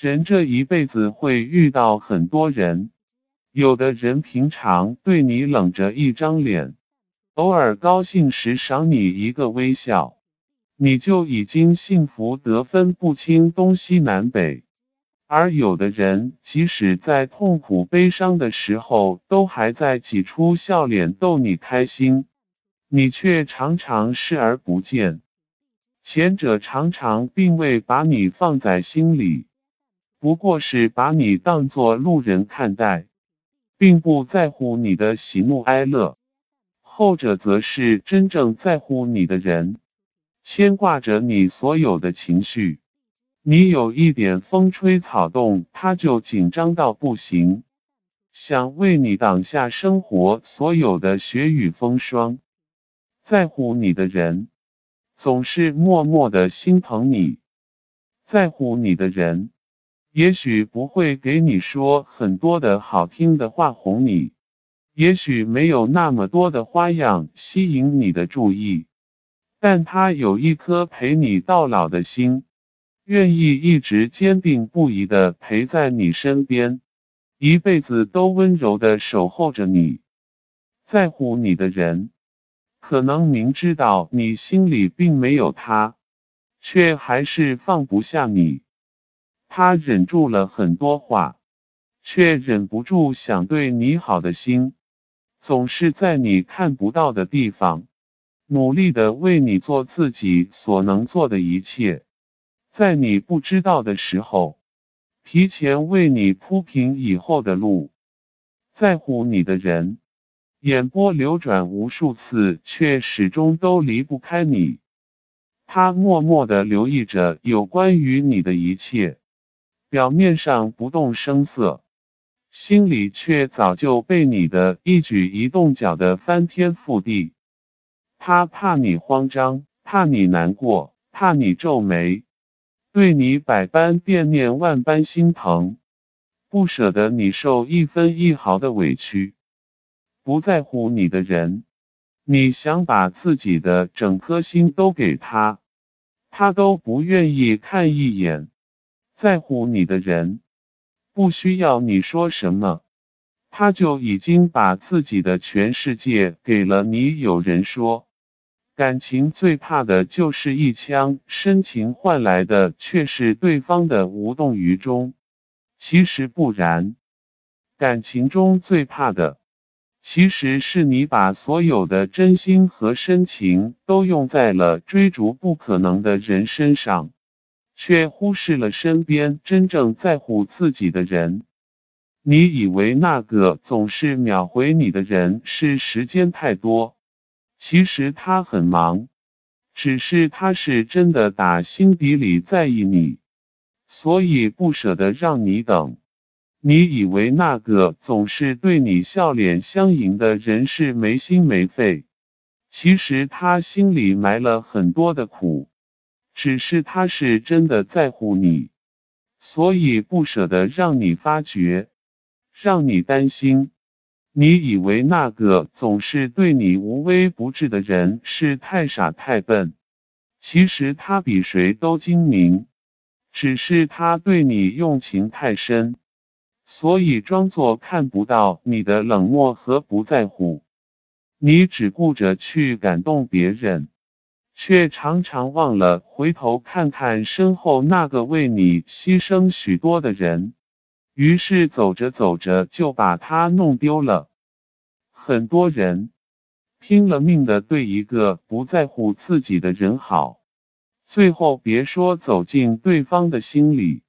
人这一辈子会遇到很多人，有的人平常对你冷着一张脸，偶尔高兴时赏你一个微笑，你就已经幸福得分不清东西南北；而有的人，即使在痛苦悲伤的时候，都还在挤出笑脸逗你开心，你却常常视而不见。前者常常并未把你放在心里。不过是把你当作路人看待，并不在乎你的喜怒哀乐；后者则是真正在乎你的人，牵挂着你所有的情绪。你有一点风吹草动，他就紧张到不行，想为你挡下生活所有的雪雨风霜。在乎你的人，总是默默的心疼你；在乎你的人。也许不会给你说很多的好听的话哄你，也许没有那么多的花样吸引你的注意，但他有一颗陪你到老的心，愿意一直坚定不移的陪在你身边，一辈子都温柔的守候着你。在乎你的人，可能明知道你心里并没有他，却还是放不下你。他忍住了很多话，却忍不住想对你好的心，总是在你看不到的地方，努力的为你做自己所能做的一切，在你不知道的时候，提前为你铺平以后的路。在乎你的人，眼波流转无数次，却始终都离不开你。他默默的留意着有关于你的一切。表面上不动声色，心里却早就被你的一举一动搅得翻天覆地。他怕你慌张，怕你难过，怕你皱眉，对你百般惦念，万般心疼，不舍得你受一分一毫的委屈。不在乎你的人，你想把自己的整颗心都给他，他都不愿意看一眼。在乎你的人，不需要你说什么，他就已经把自己的全世界给了你。有人说，感情最怕的就是一腔深情换来的却是对方的无动于衷。其实不然，感情中最怕的，其实是你把所有的真心和深情都用在了追逐不可能的人身上。却忽视了身边真正在乎自己的人。你以为那个总是秒回你的人是时间太多，其实他很忙，只是他是真的打心底里在意你，所以不舍得让你等。你以为那个总是对你笑脸相迎的人是没心没肺，其实他心里埋了很多的苦。只是他是真的在乎你，所以不舍得让你发觉，让你担心。你以为那个总是对你无微不至的人是太傻太笨，其实他比谁都精明，只是他对你用情太深，所以装作看不到你的冷漠和不在乎。你只顾着去感动别人。却常常忘了回头看看身后那个为你牺牲许多的人，于是走着走着就把他弄丢了。很多人拼了命的对一个不在乎自己的人好，最后别说走进对方的心里，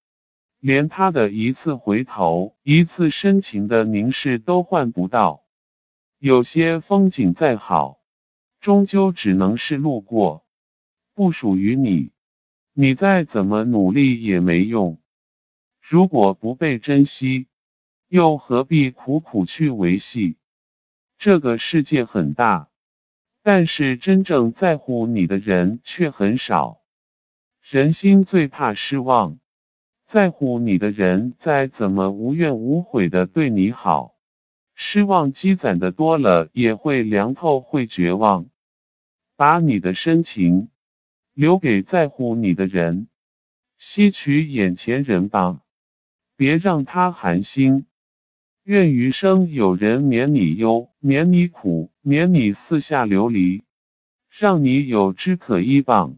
连他的一次回头、一次深情的凝视都换不到。有些风景再好。终究只能是路过，不属于你。你再怎么努力也没用。如果不被珍惜，又何必苦苦去维系？这个世界很大，但是真正在乎你的人却很少。人心最怕失望，在乎你的人再怎么无怨无悔的对你好。失望积攒的多了，也会凉透，会绝望。把你的深情留给在乎你的人，吸取眼前人吧。别让他寒心。愿余生有人免你忧，免你苦，免你四下流离，让你有枝可依傍。